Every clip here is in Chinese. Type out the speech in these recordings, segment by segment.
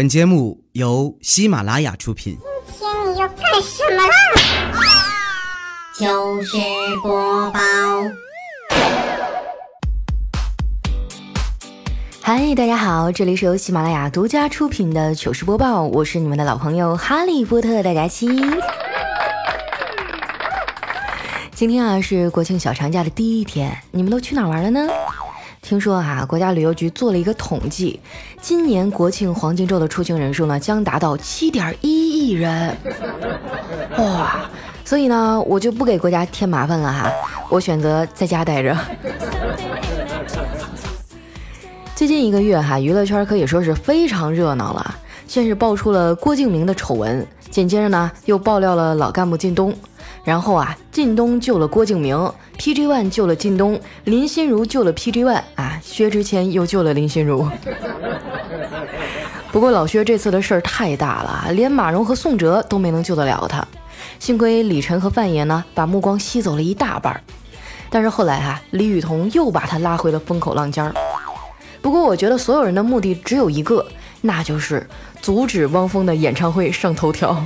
本节目由喜马拉雅出品。今天你要干什么啦？糗事播报。嗨，大家好，这里是由喜马拉雅独家出品的糗事播报，我是你们的老朋友哈利波特大家期。今天啊是国庆小长假的第一天，你们都去哪玩了呢？听说啊，国家旅游局做了一个统计，今年国庆黄金周的出行人数呢将达到七点一亿人，哇！所以呢，我就不给国家添麻烦了哈，我选择在家待着。最近一个月哈，娱乐圈可以说是非常热闹了，先是爆出了郭敬明的丑闻，紧接着呢又爆料了老干部靳东。然后啊，靳东救了郭敬明，PG One 救了靳东，林心如救了 PG One 啊，薛之谦又救了林心如。不过老薛这次的事儿太大了，连马蓉和宋哲都没能救得了他。幸亏李晨和范爷呢，把目光吸走了一大半儿。但是后来哈，李雨桐又把他拉回了风口浪尖儿。不过我觉得所有人的目的只有一个，那就是阻止汪峰的演唱会上头条。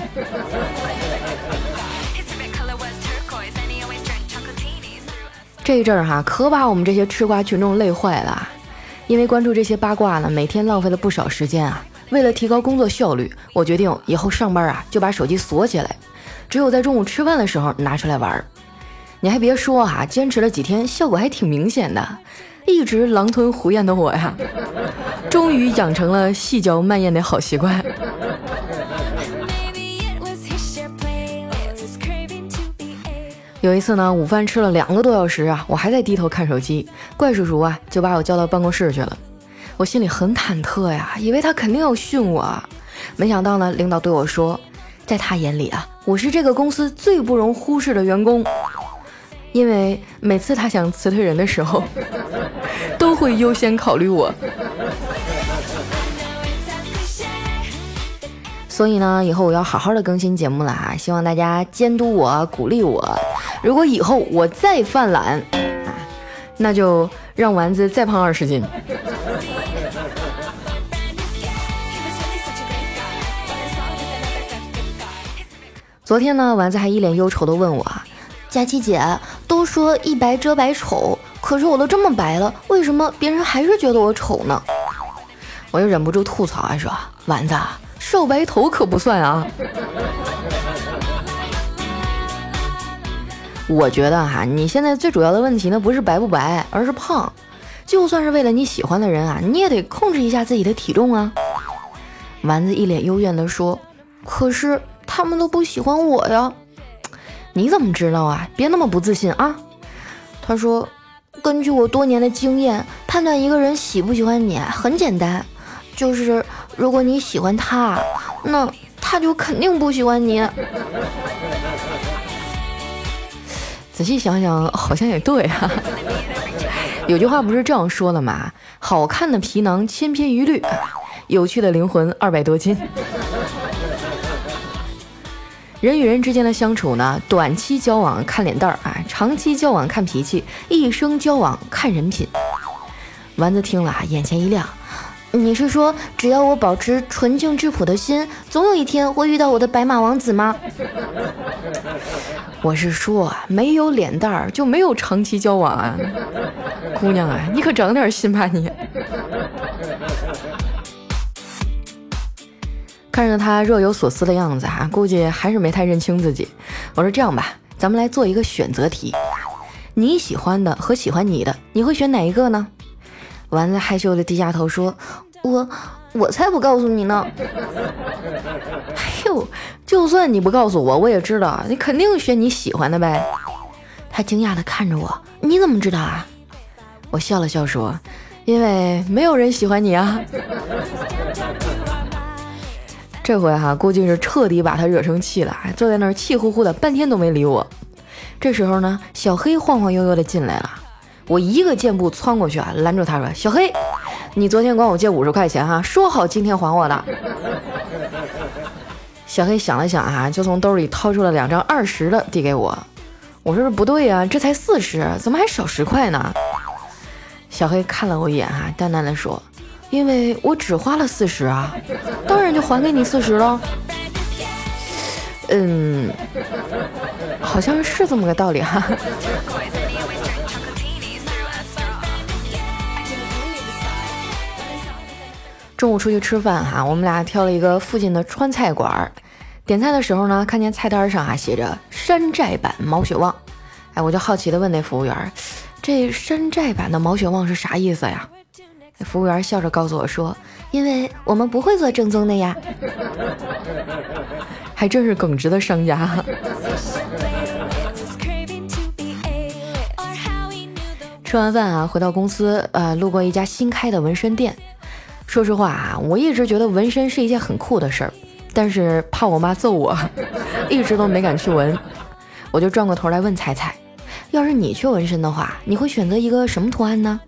这一阵儿哈，可把我们这些吃瓜群众累坏了。因为关注这些八卦呢，每天浪费了不少时间啊。为了提高工作效率，我决定以后上班啊就把手机锁起来，只有在中午吃饭的时候拿出来玩儿。你还别说哈，坚持了几天，效果还挺明显的。一直狼吞虎咽的我呀，终于养成了细嚼慢咽的好习惯。有一次呢，午饭吃了两个多小时啊，我还在低头看手机，怪叔叔啊就把我叫到办公室去了。我心里很忐忑呀，以为他肯定要训我，没想到呢，领导对我说，在他眼里啊，我是这个公司最不容忽视的员工，因为每次他想辞退人的时候，都会优先考虑我。所以呢，以后我要好好的更新节目了哈，希望大家监督我、鼓励我。如果以后我再犯懒啊，那就让丸子再胖二十斤。昨天呢，丸子还一脸忧愁的问我：“啊佳琪姐，都说一白遮百丑，可是我都这么白了，为什么别人还是觉得我丑呢？”我又忍不住吐槽啊，说：“丸子。”少白头可不算啊！我觉得哈，你现在最主要的问题呢，不是白不白，而是胖。就算是为了你喜欢的人啊，你也得控制一下自己的体重啊。丸子一脸幽怨地说：“可是他们都不喜欢我呀。”你怎么知道啊？别那么不自信啊！他说：“根据我多年的经验，判断一个人喜不喜欢你很简单。”就是如果你喜欢他，那他就肯定不喜欢你。仔细想想，好像也对哈。有句话不是这样说的吗？好看的皮囊千篇一律，有趣的灵魂二百多斤。人与人之间的相处呢，短期交往看脸蛋儿啊，长期交往看脾气，一生交往看人品。丸子听了，眼前一亮。你是说，只要我保持纯净质朴的心，总有一天会遇到我的白马王子吗？我是说，没有脸蛋儿就没有长期交往啊，姑娘啊，你可长点心吧你。看着他若有所思的样子啊，估计还是没太认清自己。我说这样吧，咱们来做一个选择题，你喜欢的和喜欢你的，你会选哪一个呢？丸子害羞的低下头说：“我我才不告诉你呢！哎呦，就算你不告诉我，我也知道你肯定选你喜欢的呗。”他惊讶的看着我：“你怎么知道啊？”我笑了笑说：“因为没有人喜欢你啊。”这回哈，估计是彻底把他惹生气了，坐在那儿气呼呼的，半天都没理我。这时候呢，小黑晃晃悠悠的进来了。我一个箭步窜过去啊，拦住他说：“小黑，你昨天管我借五十块钱哈，说好今天还我的。”小黑想了想啊，就从兜里掏出了两张二十的递给我。我说：“不对呀，这才四十，怎么还少十块呢？”小黑看了我一眼哈，淡淡的说：“因为我只花了四十啊，当然就还给你四十了。嗯，好像是这么个道理哈。中午出去吃饭哈，我们俩挑了一个附近的川菜馆儿。点菜的时候呢，看见菜单上啊写着山寨版毛血旺，哎，我就好奇的问那服务员，这山寨版的毛血旺是啥意思呀？那服务员笑着告诉我说，因为我们不会做正宗的呀。还真是耿直的商家。吃完饭啊，回到公司，呃，路过一家新开的纹身店。说实话啊，我一直觉得纹身是一件很酷的事儿，但是怕我妈揍我，一直都没敢去纹。我就转过头来问彩彩：“要是你去纹身的话，你会选择一个什么图案呢？”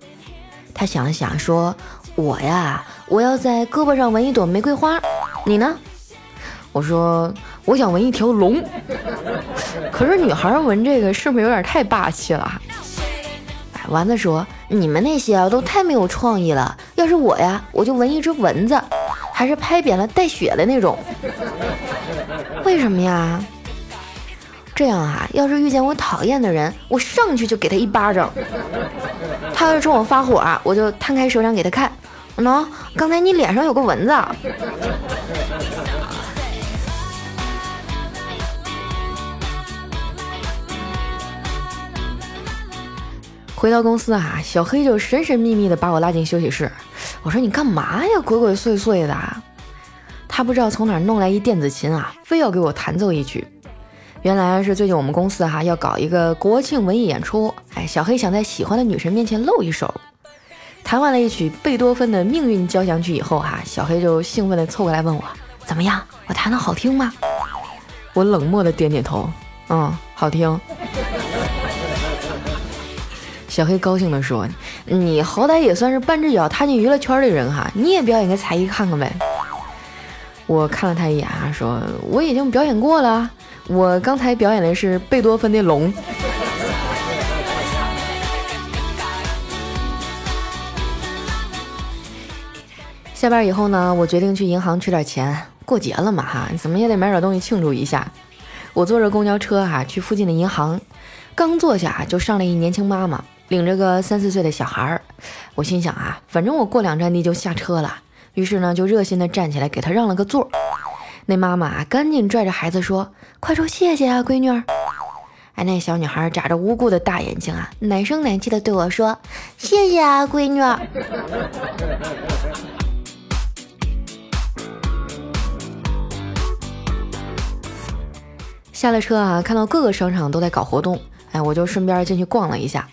她想了想说：“我呀，我要在胳膊上纹一朵玫瑰花。你呢？”我说：“我想纹一条龙。”可是女孩纹这个是不是有点太霸气了？丸子说：“你们那些啊都太没有创意了。要是我呀，我就纹一只蚊子，还是拍扁了带血的那种。为什么呀？这样啊，要是遇见我讨厌的人，我上去就给他一巴掌。他要是冲我发火啊，我就摊开手掌给他看。喏，刚才你脸上有个蚊子。”回到公司啊，小黑就神神秘秘的把我拉进休息室。我说：“你干嘛呀，鬼鬼祟祟的？”他不知道从哪儿弄来一电子琴啊，非要给我弹奏一曲。原来是最近我们公司哈要搞一个国庆文艺演出，哎，小黑想在喜欢的女神面前露一手。弹完了一曲贝多芬的命运交响曲以后哈，小黑就兴奋地凑过来问我：“怎么样？我弹的好听吗？”我冷漠的点点头：“嗯，好听。”小黑高兴地说：“你好歹也算是半只脚踏进娱乐圈的人哈，你也表演个才艺看看呗。”我看了他一眼啊，说：“我已经表演过了，我刚才表演的是贝多芬的龙。”下班以后呢，我决定去银行取点钱，过节了嘛哈，怎么也得买点东西庆祝一下。我坐着公交车哈去附近的银行，刚坐下就上来一年轻妈妈。领着个三四岁的小孩儿，我心想啊，反正我过两站地就下车了，于是呢就热心的站起来给他让了个座。那妈妈啊赶紧拽着孩子说：“快说谢谢啊，闺女儿。”哎，那小女孩眨着无辜的大眼睛啊，奶声奶气的对我说：“谢谢啊，闺女。”下了车啊，看到各个商场都在搞活动，哎，我就顺便进去逛了一下。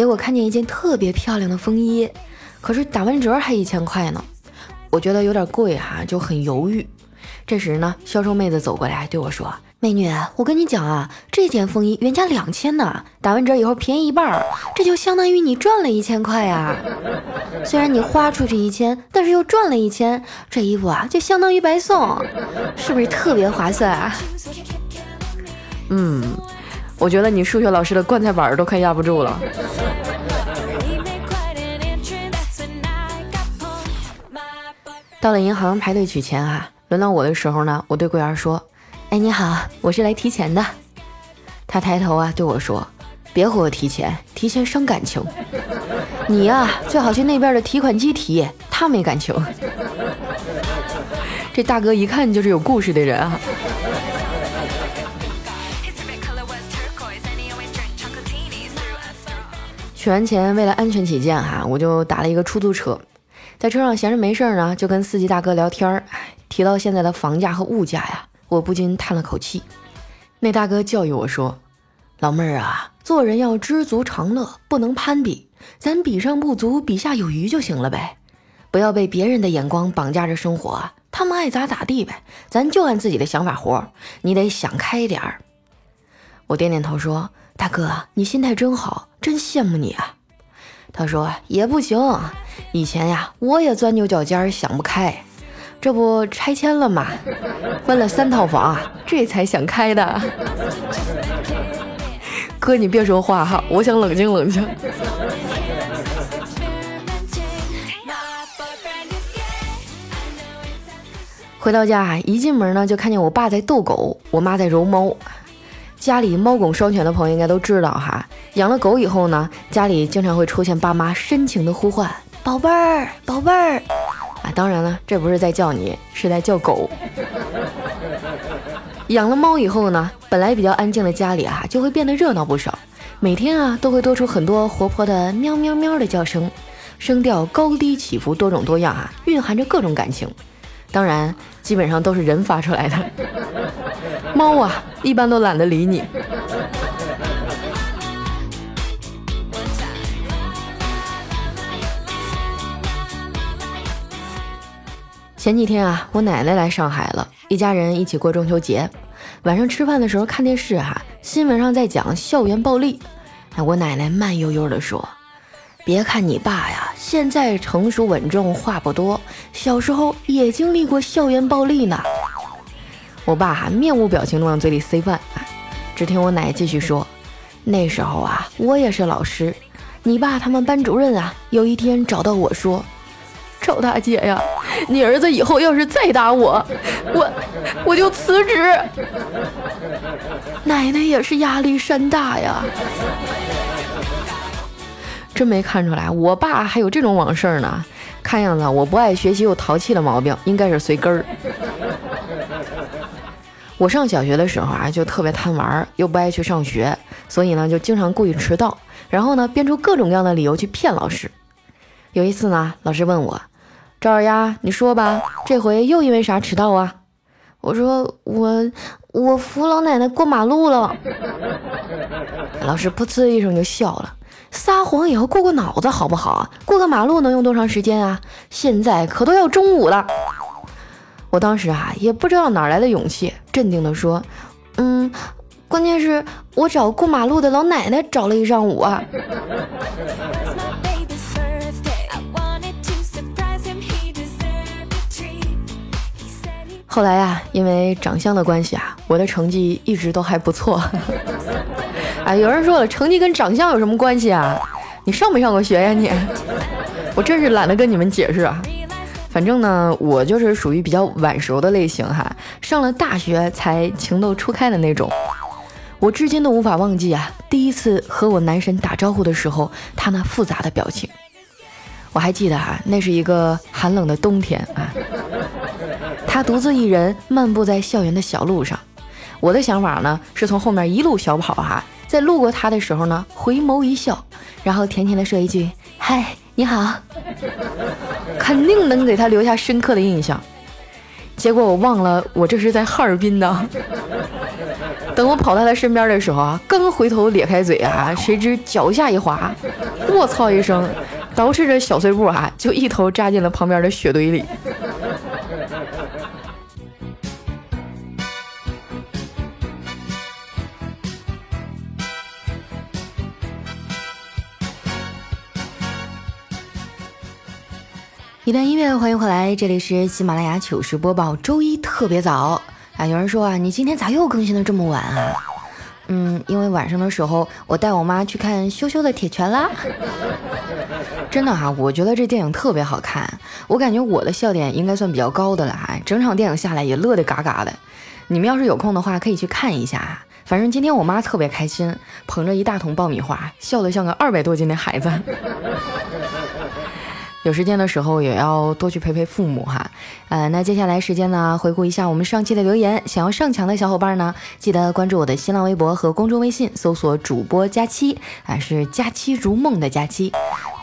结果看见一件特别漂亮的风衣，可是打完折还一千块呢，我觉得有点贵哈，就很犹豫。这时呢，销售妹子走过来对我说：“美女，我跟你讲啊，这件风衣原价两千呢，打完折以后便宜一半，这就相当于你赚了一千块呀。虽然你花出去一千，但是又赚了一千，这衣服啊就相当于白送，是不是特别划算啊？”嗯。我觉得你数学老师的棺材板都快压不住了。到了银行排队取钱啊，轮到我的时候呢，我对柜员说：“哎，你好，我是来提钱的。”他抬头啊对我说：“别和我提钱，提钱伤感情。你呀，最好去那边的提款机提，他没感情。”这大哥一看就是有故事的人啊。取完钱，为了安全起见，哈，我就打了一个出租车，在车上闲着没事儿呢，就跟司机大哥聊天儿。提到现在的房价和物价呀，我不禁叹了口气。那大哥教育我说：“老妹儿啊，做人要知足常乐，不能攀比，咱比上不足，比下有余就行了呗。不要被别人的眼光绑架着生活，他们爱咋咋地呗，咱就按自己的想法活。你得想开点儿。”我点点头说。大哥，你心态真好，真羡慕你啊。他说也不行，以前呀我也钻牛角尖儿想不开，这不拆迁了吗？分了三套房，这才想开的。哥，你别说话哈，我想冷静冷静。回到家，一进门呢，就看见我爸在逗狗，我妈在揉猫。家里猫狗双全的朋友应该都知道哈，养了狗以后呢，家里经常会出现爸妈深情的呼唤：“宝贝儿，宝贝儿。”啊，当然了，这不是在叫你，是在叫狗。养了猫以后呢，本来比较安静的家里啊，就会变得热闹不少。每天啊，都会多出很多活泼的喵喵喵的叫声，声调高低起伏，多种多样啊，蕴含着各种感情。当然，基本上都是人发出来的。猫啊，一般都懒得理你。前几天啊，我奶奶来上海了，一家人一起过中秋节。晚上吃饭的时候看电视哈，新闻上在讲校园暴力。哎，我奶奶慢悠悠地说。别看你爸呀，现在成熟稳重，话不多，小时候也经历过校园暴力呢。我爸哈面无表情地往嘴里塞饭，只听我奶继续说：“那时候啊，我也是老师，你爸他们班主任啊，有一天找到我说，赵大姐呀，你儿子以后要是再打我，我我就辞职。”奶奶也是压力山大呀。真没看出来，我爸还有这种往事呢。看样子我不爱学习又淘气的毛病，应该是随根儿。我上小学的时候啊，就特别贪玩，又不爱去上学，所以呢，就经常故意迟到，然后呢，编出各种各样的理由去骗老师。有一次呢，老师问我：“赵二丫，你说吧，这回又因为啥迟到啊？”我说：“我我扶老奶奶过马路了。”老师噗呲一声就笑了。撒谎也要过过脑子好不好？过个马路能用多长时间啊？现在可都要中午了。我当时啊也不知道哪来的勇气，镇定地说：“嗯，关键是我找过马路的老奶奶找了一上午啊。”后来呀，因为长相的关系啊，我的成绩一直都还不错。啊，有人说了，成绩跟长相有什么关系啊？你上没上过学呀你？我真是懒得跟你们解释啊。反正呢，我就是属于比较晚熟的类型哈，上了大学才情窦初开的那种。我至今都无法忘记啊，第一次和我男神打招呼的时候，他那复杂的表情。我还记得哈，那是一个寒冷的冬天啊，他独自一人漫步在校园的小路上。我的想法呢，是从后面一路小跑哈。在路过他的时候呢，回眸一笑，然后甜甜的说一句：“嗨，你好。”肯定能给他留下深刻的印象。结果我忘了，我这是在哈尔滨呢。等我跑到他身边的时候啊，刚回头咧开嘴啊，谁知脚下一滑，我操一声，捯饬着小碎步啊，就一头扎进了旁边的雪堆里。一段音乐，欢迎回来，这里是喜马拉雅糗事播报，周一特别早啊！有人说啊，你今天咋又更新的这么晚啊？嗯，因为晚上的时候我带我妈去看羞羞的铁拳啦。真的哈，我觉得这电影特别好看，我感觉我的笑点应该算比较高的了哈，整场电影下来也乐得嘎嘎的。你们要是有空的话，可以去看一下。反正今天我妈特别开心，捧着一大桶爆米花，笑得像个二百多斤的孩子。有时间的时候也要多去陪陪父母哈，呃，那接下来时间呢，回顾一下我们上期的留言。想要上墙的小伙伴呢，记得关注我的新浪微博和公众微信，搜索主播佳期啊，是佳期如梦的佳期。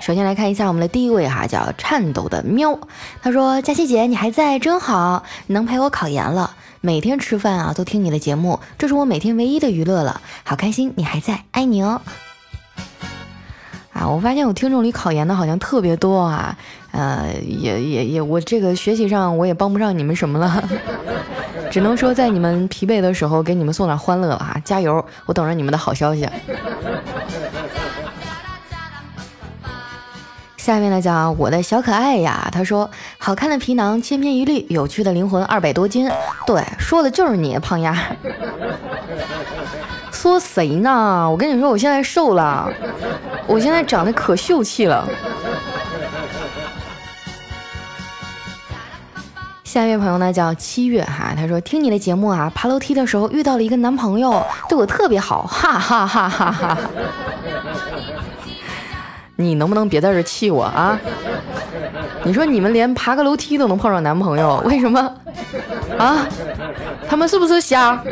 首先来看一下我们的第一位哈，叫颤抖的喵，他说：佳期姐你还在真好，能陪我考研了，每天吃饭啊都听你的节目，这是我每天唯一的娱乐了，好开心你还在，爱你哦。啊，我发现我听众里考研的好像特别多啊，呃，也也也，我这个学习上我也帮不上你们什么了，只能说在你们疲惫的时候给你们送点欢乐了哈，加油，我等着你们的好消息。下面呢讲我的小可爱呀，他说好看的皮囊千篇一律，有趣的灵魂二百多斤，对，说的就是你胖丫。说谁呢？我跟你说，我现在瘦了，我现在长得可秀气了。下一位朋友呢叫七月哈，他说听你的节目啊，爬楼梯的时候遇到了一个男朋友，对我特别好，哈哈哈哈哈。你能不能别在这气我啊？你说你们连爬个楼梯都能碰上男朋友，为什么？啊？他们是不是瞎？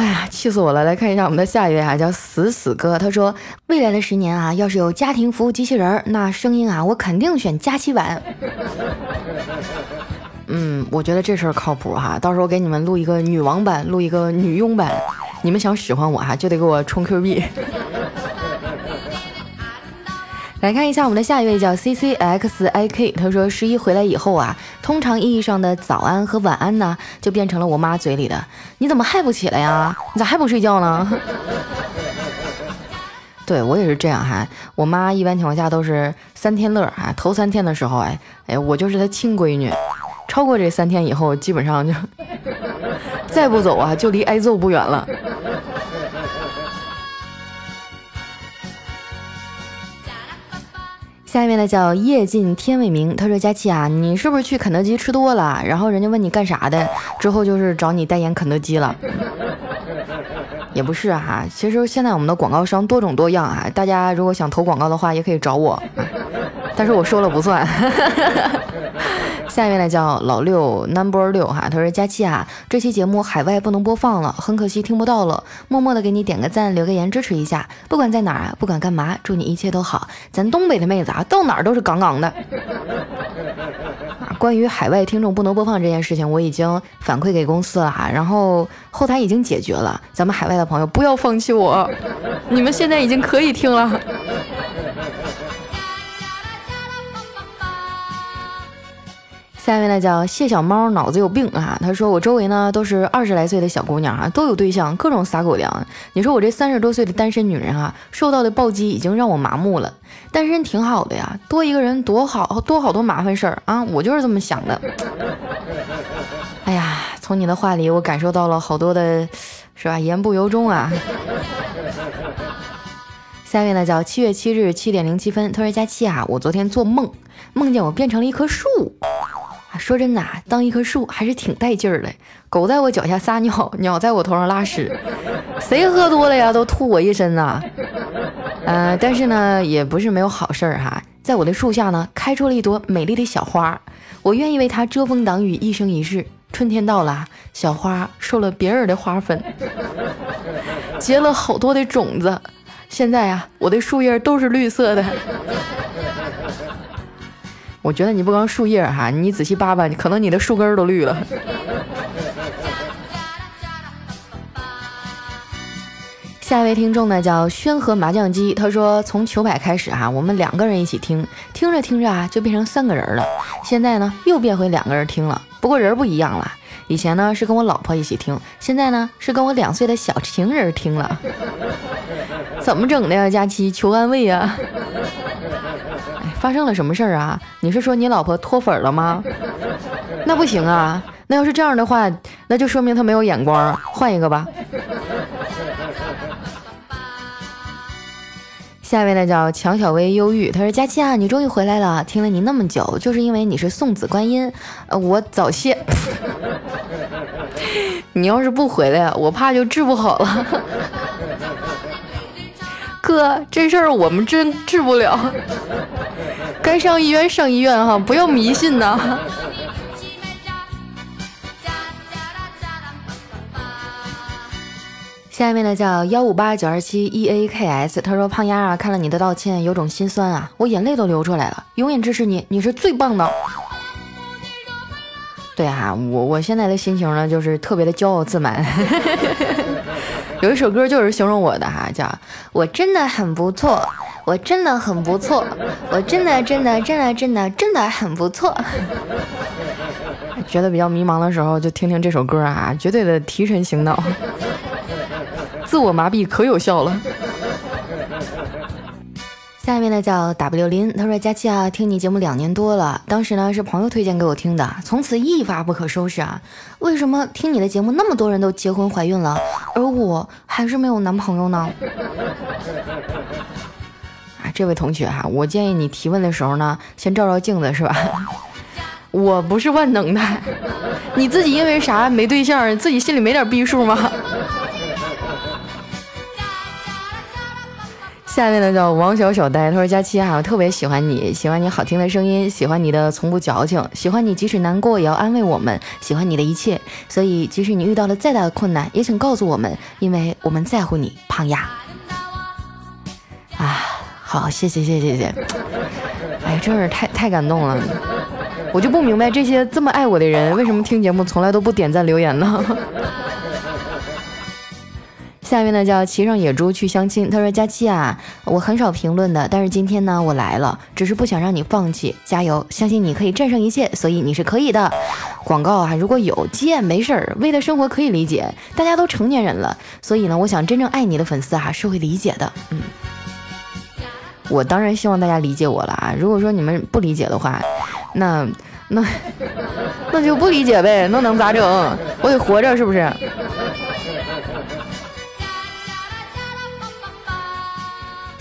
哎呀，气死我了！来看一下我们的下一位啊，叫死死哥，他说未来的十年啊，要是有家庭服务机器人，那声音啊，我肯定选佳期版。嗯，我觉得这事儿靠谱哈，到时候给你们录一个女王版，录一个女佣版，你们想使唤我哈，就得给我充 Q 币。来看一下我们的下一位叫 C C X I K，他说十一回来以后啊，通常意义上的早安和晚安呢，就变成了我妈嘴里的你怎么还不起来呀？你咋还不睡觉呢？对我也是这样哈，我妈一般情况下都是三天乐啊，头三天的时候哎哎，我就是她亲闺女。超过这三天以后，基本上就 再不走啊，就离挨揍不远了。下面呢叫夜尽天未明，他说佳琪啊，你是不是去肯德基吃多了？然后人家问你干啥的，之后就是找你代言肯德基了。也不是哈，其实现在我们的广告商多种多样啊，大家如果想投广告的话，也可以找我，但是我说了不算。下一位呢叫老六 number 六哈，他说佳期啊，这期节目海外不能播放了，很可惜听不到了，默默的给你点个赞，留个言支持一下，不管在哪儿啊，不管干嘛，祝你一切都好。咱东北的妹子啊，到哪儿都是杠杠的。啊，关于海外听众不能播放这件事情，我已经反馈给公司了哈，然后后台已经解决了，咱们海外的朋友不要放弃我，你们现在已经可以听了。下一位呢叫谢小猫，脑子有病啊！他说我周围呢都是二十来岁的小姑娘啊，都有对象，各种撒狗粮。你说我这三十多岁的单身女人啊，受到的暴击已经让我麻木了。单身挺好的呀，多一个人多好，多好多麻烦事儿啊！我就是这么想的。哎呀，从你的话里我感受到了好多的，是吧？言不由衷啊。下一位呢叫七月七日七点零七分，他说佳期啊，我昨天做梦，梦见我变成了一棵树。说真的，当一棵树还是挺带劲儿的。狗在我脚下撒尿，鸟在我头上拉屎，谁喝多了呀都吐我一身呐。呃，但是呢，也不是没有好事儿哈。在我的树下呢，开出了一朵美丽的小花，我愿意为它遮风挡雨一生一世。春天到了，小花受了别人的花粉，结了好多的种子，现在啊，我的树叶都是绿色的。我觉得你不光树叶哈，你仔细扒扒，可能你的树根都绿了。下一位听众呢叫宣和麻将机，他说从糗百开始哈，我们两个人一起听，听着听着啊就变成三个人了，现在呢又变回两个人听了，不过人不一样了，以前呢是跟我老婆一起听，现在呢是跟我两岁的小情人听了，怎么整的呀？佳期求安慰呀！发生了什么事儿啊？你是说你老婆脱粉了吗？那不行啊！那要是这样的话，那就说明她没有眼光，换一个吧。下一位呢叫强小薇忧郁，他说：“佳期啊，你终于回来了，听了你那么久，就是因为你是送子观音，呃，我早泄。你要是不回来，我怕就治不好了。哥，这事儿我们真治不了。”该上医院上医院哈，不要迷信呐。下面呢叫幺五八九二七 e a k s，他说胖丫啊，看了你的道歉，有种心酸啊，我眼泪都流出来了。永远支持你，你是最棒的。对啊，我我现在的心情呢，就是特别的骄傲自满。有一首歌就是形容我的哈，叫我真的很不错。我真的很不错，我真的真的真的真的真的很不错。觉得比较迷茫的时候，就听听这首歌啊，绝对的提神醒脑，自我麻痹可有效了。下面呢叫 W 林，他说佳期啊，听你节目两年多了，当时呢是朋友推荐给我听的，从此一发不可收拾啊。为什么听你的节目那么多人都结婚怀孕了，而我还是没有男朋友呢？啊这位同学哈，我建议你提问的时候呢，先照照镜子，是吧？我不是万能的，你自己因为啥没对象，自己心里没点逼数吗？下面呢叫王小小呆，他说佳期啊，我特别喜欢你，喜欢你好听的声音，喜欢你的从不矫情，喜欢你即使难过也要安慰我们，喜欢你的一切，所以即使你遇到了再大的困难，也请告诉我们，因为我们在乎你，胖丫。啊，好，谢谢谢谢谢谢，哎，真是太太感动了，我就不明白这些这么爱我的人，为什么听节目从来都不点赞留言呢？下面呢叫骑上野猪去相亲。他说：“佳期啊，我很少评论的，但是今天呢我来了，只是不想让你放弃，加油，相信你可以战胜一切，所以你是可以的。广告啊，如果有接没事儿，为了生活可以理解，大家都成年人了，所以呢，我想真正爱你的粉丝啊是会理解的。嗯，我当然希望大家理解我了啊。如果说你们不理解的话，那那 那就不理解呗，那能咋整？我得活着，是不是？”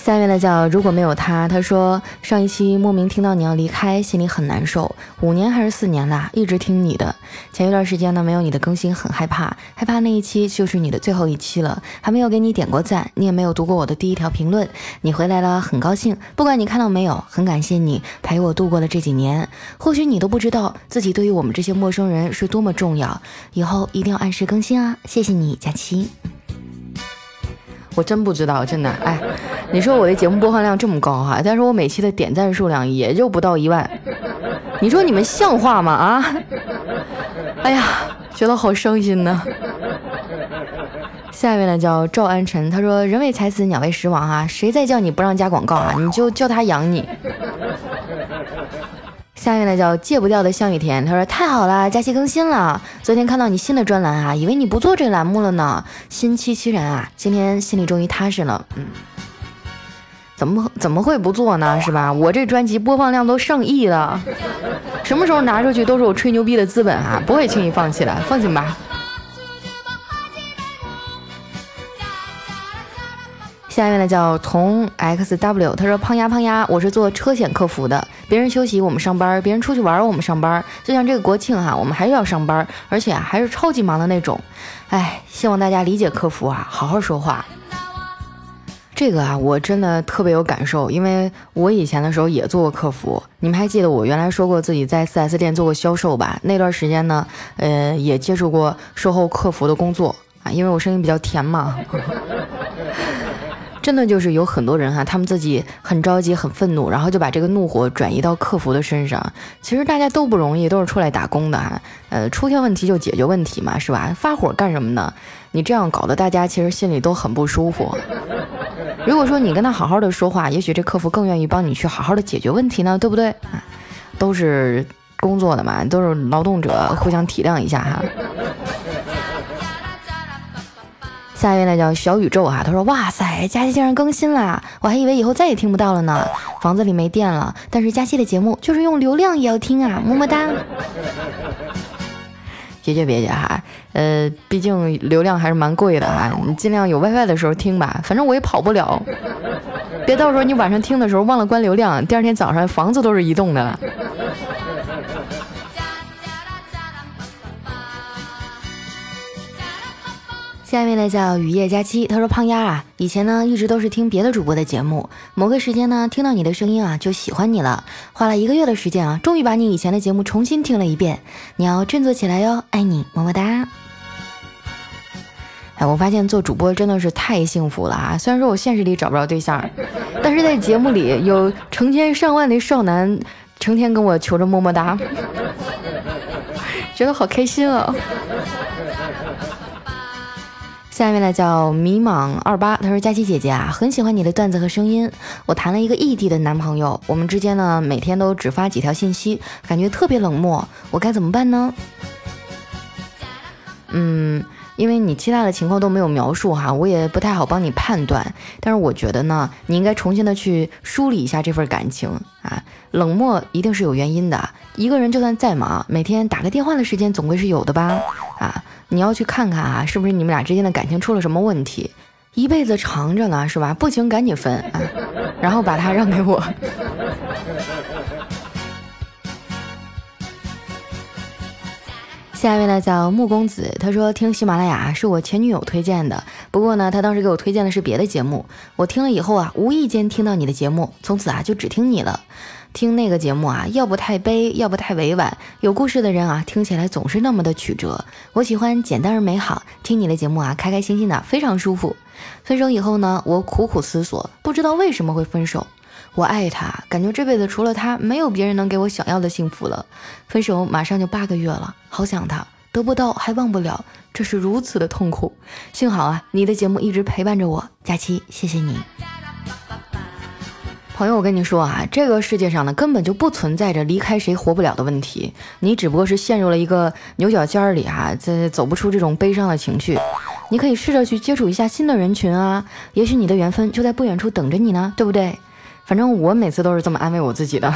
下面的叫如果没有他，他说上一期莫名听到你要离开，心里很难受。五年还是四年啦，一直听你的。前一段时间呢，没有你的更新，很害怕，害怕那一期就是你的最后一期了，还没有给你点过赞，你也没有读过我的第一条评论。你回来了，很高兴。不管你看到没有，很感谢你陪我度过了这几年。或许你都不知道自己对于我们这些陌生人是多么重要。以后一定要按时更新啊！谢谢你，佳期。我真不知道，真的，哎，你说我的节目播放量这么高哈，但是我每期的点赞数量也就不到一万，你说你们像话吗？啊，哎呀，觉得好伤心呢。下面呢叫赵安晨，他说人为财死，鸟为食亡啊，谁再叫你不让加广告啊，你就叫他养你。下面呢叫戒不掉的香雨田，他说太好了，假期更新了。昨天看到你新的专栏啊，以为你不做这栏目了呢。心戚戚然啊，今天心里终于踏实了。嗯，怎么怎么会不做呢？是吧？我这专辑播放量都上亿了，什么时候拿出去都是我吹牛逼的资本啊，不会轻易放弃的，放心吧。下面呢叫从 X W，他说胖丫胖丫，我是做车险客服的，别人休息我们上班，别人出去玩我们上班，就像这个国庆哈，我们还是要上班，而且还是超级忙的那种，哎，希望大家理解客服啊，好好说话。这个啊，我真的特别有感受，因为我以前的时候也做过客服，你们还记得我原来说过自己在 4S 店做过销售吧？那段时间呢，呃，也接触过售后客服的工作啊，因为我声音比较甜嘛。真的就是有很多人哈，他们自己很着急、很愤怒，然后就把这个怒火转移到客服的身上。其实大家都不容易，都是出来打工的哈。呃，出现问题就解决问题嘛，是吧？发火干什么呢？你这样搞得大家其实心里都很不舒服。如果说你跟他好好的说话，也许这客服更愿意帮你去好好的解决问题呢，对不对？都是工作的嘛，都是劳动者，互相体谅一下哈。下一位呢叫小宇宙哈，他说哇塞，佳期竟然更新了，我还以为以后再也听不到了呢。房子里没电了，但是佳期的节目就是用流量也要听啊，么么哒。别介别介哈，呃，毕竟流量还是蛮贵的哈，你尽量有 WiFi 的时候听吧，反正我也跑不了。别到时候你晚上听的时候忘了关流量，第二天早上房子都是移动的了。下面呢叫雨夜佳期，他说胖丫啊，以前呢一直都是听别的主播的节目，某个时间呢听到你的声音啊就喜欢你了，花了一个月的时间啊，终于把你以前的节目重新听了一遍，你要振作起来哟，爱你么么哒。哎，我发现做主播真的是太幸福了啊！虽然说我现实里找不着对象，但是在节目里有成千上万的少男成天跟我求着么么哒，觉得好开心啊。下面呢叫迷茫二八，他说佳琪姐姐啊，很喜欢你的段子和声音。我谈了一个异地的男朋友，我们之间呢每天都只发几条信息，感觉特别冷漠，我该怎么办呢？嗯，因为你其他的情况都没有描述哈，我也不太好帮你判断。但是我觉得呢，你应该重新的去梳理一下这份感情啊，冷漠一定是有原因的。一个人就算再忙，每天打个电话的时间总归是有的吧？啊。你要去看看啊，是不是你们俩之间的感情出了什么问题？一辈子长着呢，是吧？不行赶紧分啊，然后把他让给我。下一位呢叫木公子，他说听喜马拉雅是我前女友推荐的，不过呢他当时给我推荐的是别的节目，我听了以后啊，无意间听到你的节目，从此啊就只听你了。听那个节目啊，要不太悲，要不太委婉，有故事的人啊，听起来总是那么的曲折。我喜欢简单而美好，听你的节目啊，开开心心的，非常舒服。分手以后呢，我苦苦思索，不知道为什么会分手。我爱他，感觉这辈子除了他，没有别人能给我想要的幸福了。分手马上就八个月了，好想他，得不到还忘不了，这是如此的痛苦。幸好啊，你的节目一直陪伴着我，佳期，谢谢你。朋友，我跟你说啊，这个世界上呢，根本就不存在着离开谁活不了的问题，你只不过是陷入了一个牛角尖里哈，在走不出这种悲伤的情绪。你可以试着去接触一下新的人群啊，也许你的缘分就在不远处等着你呢，对不对？反正我每次都是这么安慰我自己的，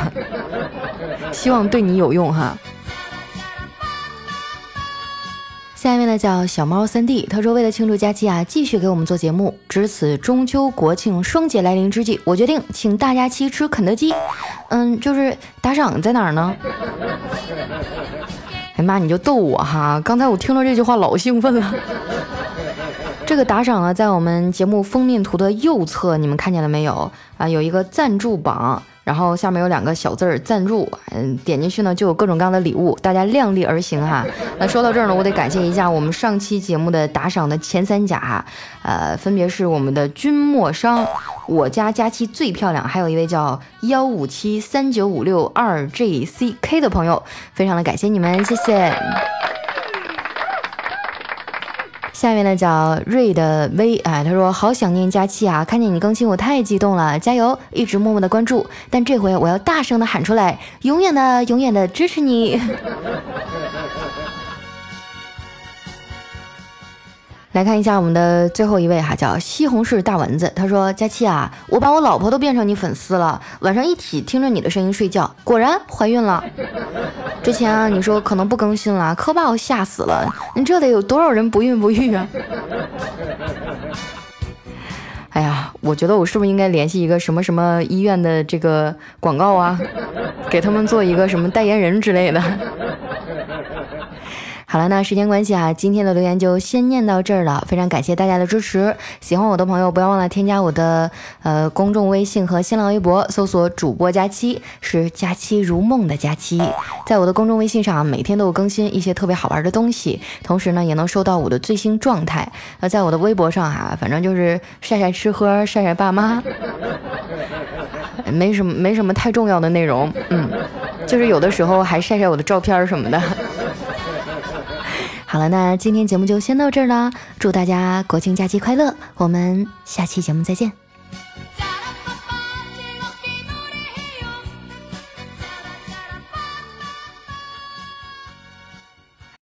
希望对你有用哈。下一位呢叫小猫三弟，他说为了庆祝佳期啊，继续给我们做节目。值此中秋国庆双节来临之际，我决定请大家期吃肯德基。嗯，就是打赏在哪儿呢？哎妈，你就逗我哈！刚才我听到这句话老兴奋了。这个打赏啊，在我们节目封面图的右侧，你们看见了没有啊？有一个赞助榜，然后下面有两个小字儿“赞助”，嗯，点进去呢就有各种各样的礼物，大家量力而行哈。那说到这儿呢，我得感谢一下我们上期节目的打赏的前三甲，呃，分别是我们的君莫商、我家佳期最漂亮，还有一位叫幺五七三九五六二 J C K 的朋友，非常的感谢你们，谢谢。下面呢叫瑞的威，啊，他说好想念佳期啊，看见你更新我太激动了，加油，一直默默的关注，但这回我要大声的喊出来，永远的永远的支持你。来看一下我们的最后一位哈，叫西红柿大蚊子。他说：“佳期啊，我把我老婆都变成你粉丝了，晚上一起听着你的声音睡觉，果然怀孕了。之前啊，你说可能不更新了，可把我吓死了。你这得有多少人不孕不育啊？哎呀，我觉得我是不是应该联系一个什么什么医院的这个广告啊，给他们做一个什么代言人之类的？”好了，那时间关系啊，今天的留言就先念到这儿了。非常感谢大家的支持，喜欢我的朋友不要忘了添加我的呃公众微信和新浪微博，搜索主播佳期，是佳期如梦的佳期。在我的公众微信上，每天都有更新一些特别好玩的东西，同时呢，也能收到我的最新状态。那在我的微博上哈，反正就是晒晒吃喝，晒晒爸妈，没什么没什么太重要的内容，嗯，就是有的时候还晒晒我的照片什么的。好了，那今天节目就先到这儿了。祝大家国庆假期快乐，我们下期节目再见。